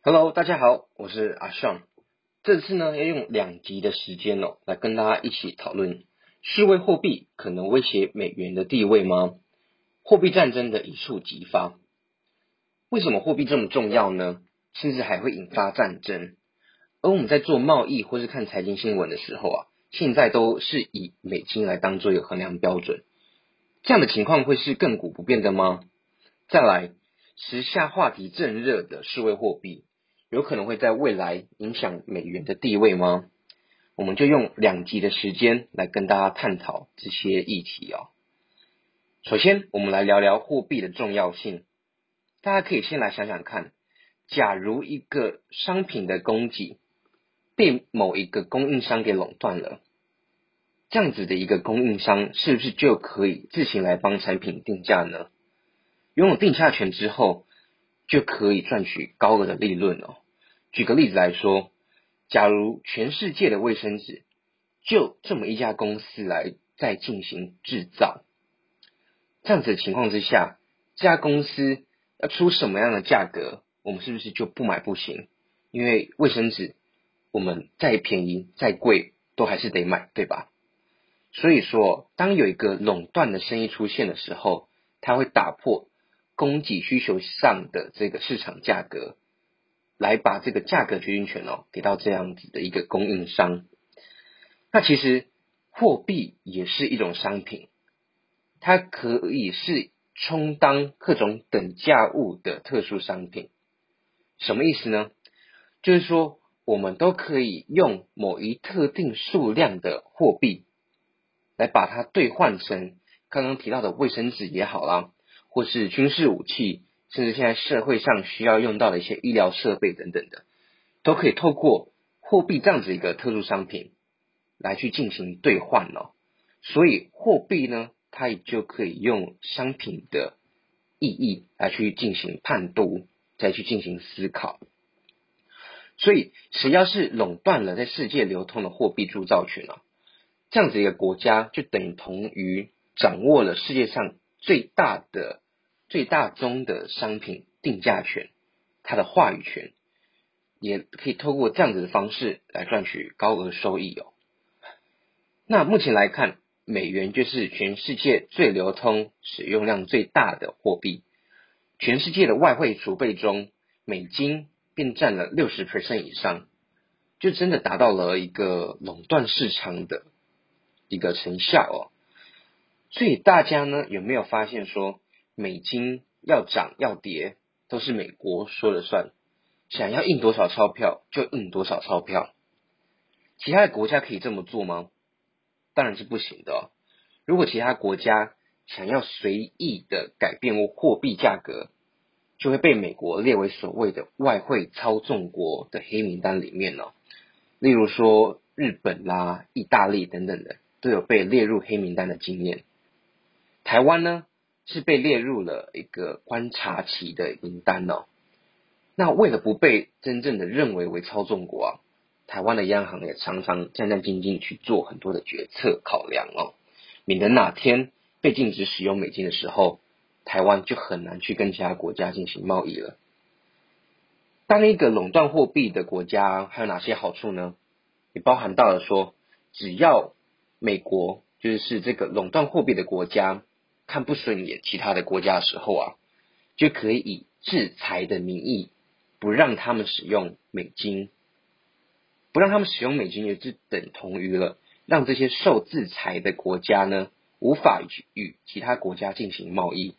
Hello，大家好，我是阿尚。这次呢，要用两集的时间哦，来跟大家一起讨论数位货币可能威胁美元的地位吗？货币战争的一触即发。为什么货币这么重要呢？甚至还会引发战争。而我们在做贸易或是看财经新闻的时候啊，现在都是以美金来当做一个衡量标准。这样的情况会是亘古不变的吗？再来，时下话题正热的数位货币。有可能会在未来影响美元的地位吗？我们就用两集的时间来跟大家探讨这些议题哦。首先，我们来聊聊货币的重要性。大家可以先来想想看，假如一个商品的供给被某一个供应商给垄断了，这样子的一个供应商是不是就可以自行来帮产品定价呢？拥有定价权之后。就可以赚取高额的利润哦。举个例子来说，假如全世界的卫生纸就这么一家公司来在进行制造，这样子的情况之下，这家公司要出什么样的价格，我们是不是就不买不行？因为卫生纸我们再便宜再贵都还是得买，对吧？所以说，当有一个垄断的生意出现的时候，它会打破。供给需求上的这个市场价格，来把这个价格决定权哦给到这样子的一个供应商。那其实货币也是一种商品，它可以是充当各种等价物的特殊商品。什么意思呢？就是说我们都可以用某一特定数量的货币来把它兑换成刚刚提到的卫生纸也好啦。或是军事武器，甚至现在社会上需要用到的一些医疗设备等等的，都可以透过货币这样子一个特殊商品来去进行兑换哦。所以货币呢，它也就可以用商品的意义来去进行判读，再去进行思考。所以谁要是垄断了在世界流通的货币铸造权啊，这样子一个国家就等同于掌握了世界上。最大的、最大宗的商品定价权，它的话语权，也可以透过这样子的方式来赚取高额收益哦。那目前来看，美元就是全世界最流通、使用量最大的货币。全世界的外汇储备中，美金便占了六十 percent 以上，就真的达到了一个垄断市场的一个成效哦。所以大家呢有没有发现说，美金要涨要跌都是美国说了算，想要印多少钞票就印多少钞票，其他的国家可以这么做吗？当然是不行的。如果其他国家想要随意的改变货币价格，就会被美国列为所谓的外汇操纵国的黑名单里面了。例如说日本啦、意大利等等的都有被列入黑名单的经验。台湾呢是被列入了一个观察期的名单哦。那为了不被真正的认为为操纵国啊，台湾的央行也常常战战兢兢去做很多的决策考量哦，免得哪天被禁止使用美金的时候，台湾就很难去跟其他国家进行贸易了。当一个垄断货币的国家还有哪些好处呢？也包含到了说，只要美国就是这个垄断货币的国家。看不顺眼其他的国家的时候啊，就可以以制裁的名义，不让他们使用美金，不让他们使用美金，也就等同于了让这些受制裁的国家呢，无法与其他国家进行贸易，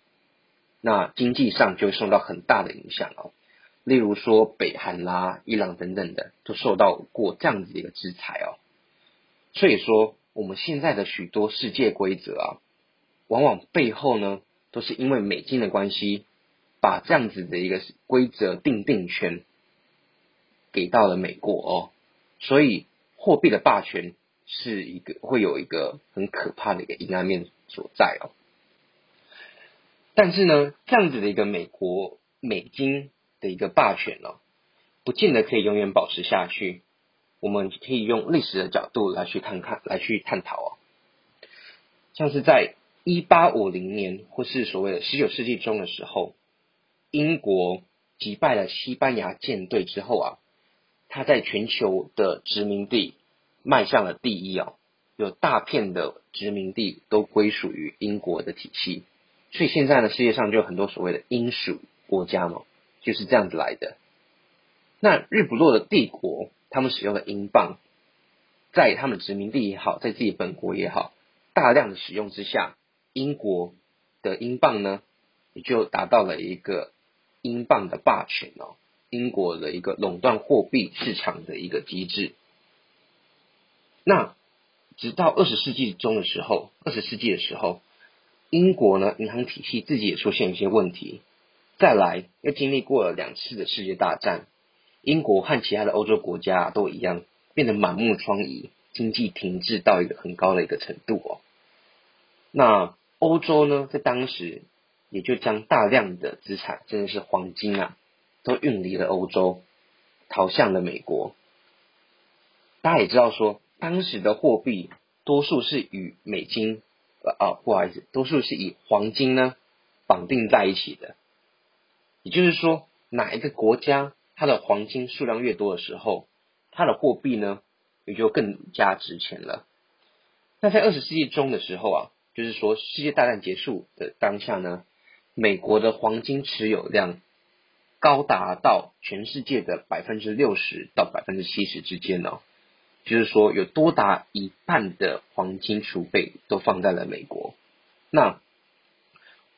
那经济上就会受到很大的影响哦。例如说北韩啦、伊朗等等的，都受到过这样子的一个制裁哦。所以说，我们现在的许多世界规则啊。往往背后呢，都是因为美金的关系，把这样子的一个规则定定权给到了美国哦，所以货币的霸权是一个会有一个很可怕的一个阴暗面所在哦。但是呢，这样子的一个美国美金的一个霸权呢，不见得可以永远保持下去。我们可以用历史的角度来去看看，来去探讨哦，像是在。一八五零年，或是所谓的十九世纪中的时候，英国击败了西班牙舰队之后啊，他在全球的殖民地迈向了第一哦，有大片的殖民地都归属于英国的体系，所以现在呢，世界上就有很多所谓的英属国家嘛，就是这样子来的。那日不落的帝国，他们使用的英镑，在他们殖民地也好，在自己本国也好，大量的使用之下，英国的英镑呢，也就达到了一个英镑的霸权哦，英国的一个垄断货币市场的一个机制。那直到二十世纪中的时候，二十世纪的时候，英国呢银行体系自己也出现一些问题，再来又经历过了两次的世界大战。英国和其他的欧洲国家都一样，变得满目疮痍，经济停滞到一个很高的一个程度哦。那欧洲呢，在当时也就将大量的资产，真的是黄金啊，都运离了欧洲，逃向了美国。大家也知道说，当时的货币多数是与美金，呃啊，不好意思，多数是以黄金呢绑定在一起的。也就是说，哪一个国家？它的黄金数量越多的时候，它的货币呢也就更加值钱了。那在二十世纪中的时候啊，就是说世界大战结束的当下呢，美国的黄金持有量高达到全世界的百分之六十到百分之七十之间哦，就是说有多达一半的黄金储备都放在了美国。那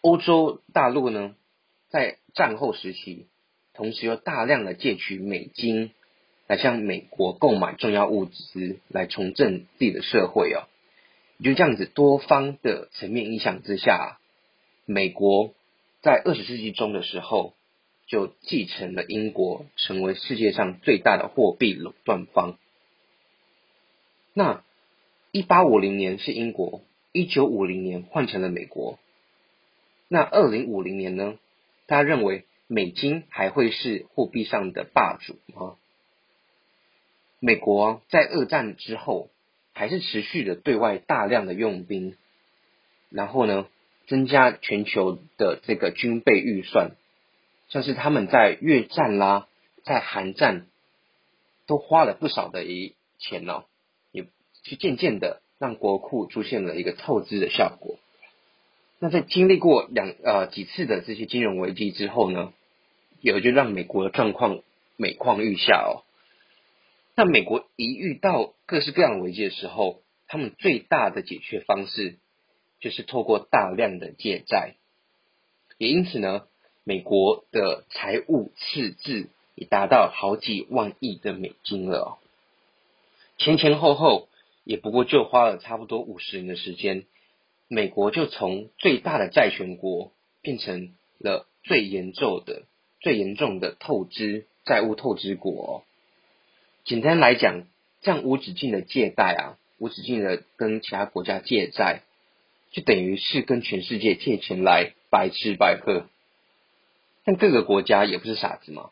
欧洲大陆呢，在战后时期。同时又大量的借取美金来向美国购买重要物资，来重振自己的社会哦。就这样子多方的层面影响之下，美国在二十世纪中的时候就继承了英国，成为世界上最大的货币垄断方。那一八五零年是英国，一九五零年换成了美国。那二零五零年呢？大家认为？美金还会是货币上的霸主吗？美国在二战之后还是持续的对外大量的用兵，然后呢，增加全球的这个军备预算，像是他们在越战啦，在韩战都花了不少的一钱哦，也去渐渐的让国库出现了一个透支的效果。那在经历过两呃几次的这些金融危机之后呢？有就让美国的状况每况愈下哦。那美国一遇到各式各样危机的时候，他们最大的解决方式就是透过大量的借债。也因此呢，美国的财务赤字已达到好几万亿的美金了。前前后后也不过就花了差不多五十年的时间，美国就从最大的债权国变成了最严重的。最严重的透支债务透支国，简单来讲，这样无止境的借贷啊，无止境的跟其他国家借债，就等于是跟全世界借钱来白吃白喝。但各个国家也不是傻子嘛，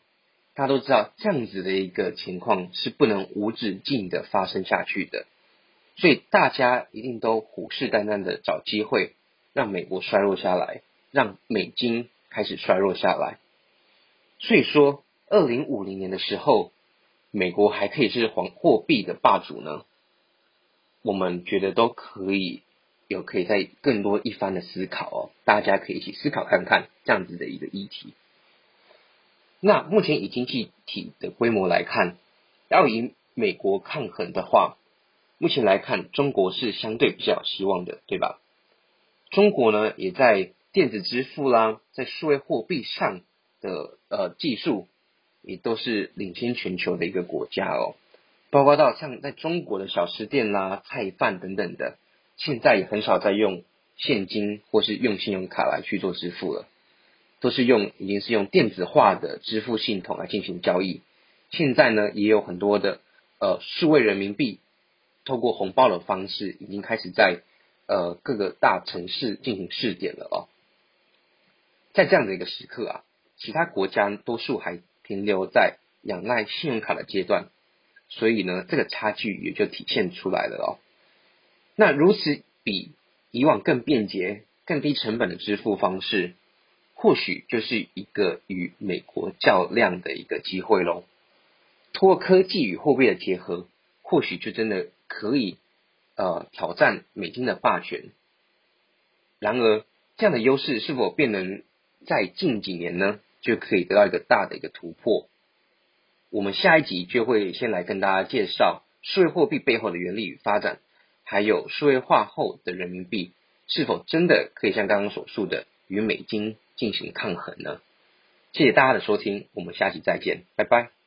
大家都知道这样子的一个情况是不能无止境的发生下去的，所以大家一定都虎视眈眈的找机会让美国衰弱下来，让美金开始衰弱下来。所以说，二零五零年的时候，美国还可以是黄货币的霸主呢。我们觉得都可以有可以在更多一番的思考哦，大家可以一起思考看看这样子的一个议题。那目前以经济体的规模来看，要以美国抗衡的话，目前来看，中国是相对比较有希望的，对吧？中国呢，也在电子支付啦，在数位货币上。的呃技术也都是领先全球的一个国家哦，包括到像在中国的小吃店啦、菜饭等等的，现在也很少在用现金或是用信用卡来去做支付了，都是用已经是用电子化的支付系统来进行交易。现在呢，也有很多的呃数位人民币，透过红包的方式，已经开始在呃各个大城市进行试点了哦。在这样的一个时刻啊。其他国家多数还停留在仰赖信用卡的阶段，所以呢，这个差距也就体现出来了哦。那如此比以往更便捷、更低成本的支付方式，或许就是一个与美国较量的一个机会喽。通过科技与货币的结合，或许就真的可以呃挑战美金的霸权。然而，这样的优势是否便能在近几年呢就可以得到一个大的一个突破？我们下一集就会先来跟大家介绍数位货币背后的原理与发展，还有数位化后的人民币是否真的可以像刚刚所述的与美金进行抗衡呢？谢谢大家的收听，我们下期再见，拜拜。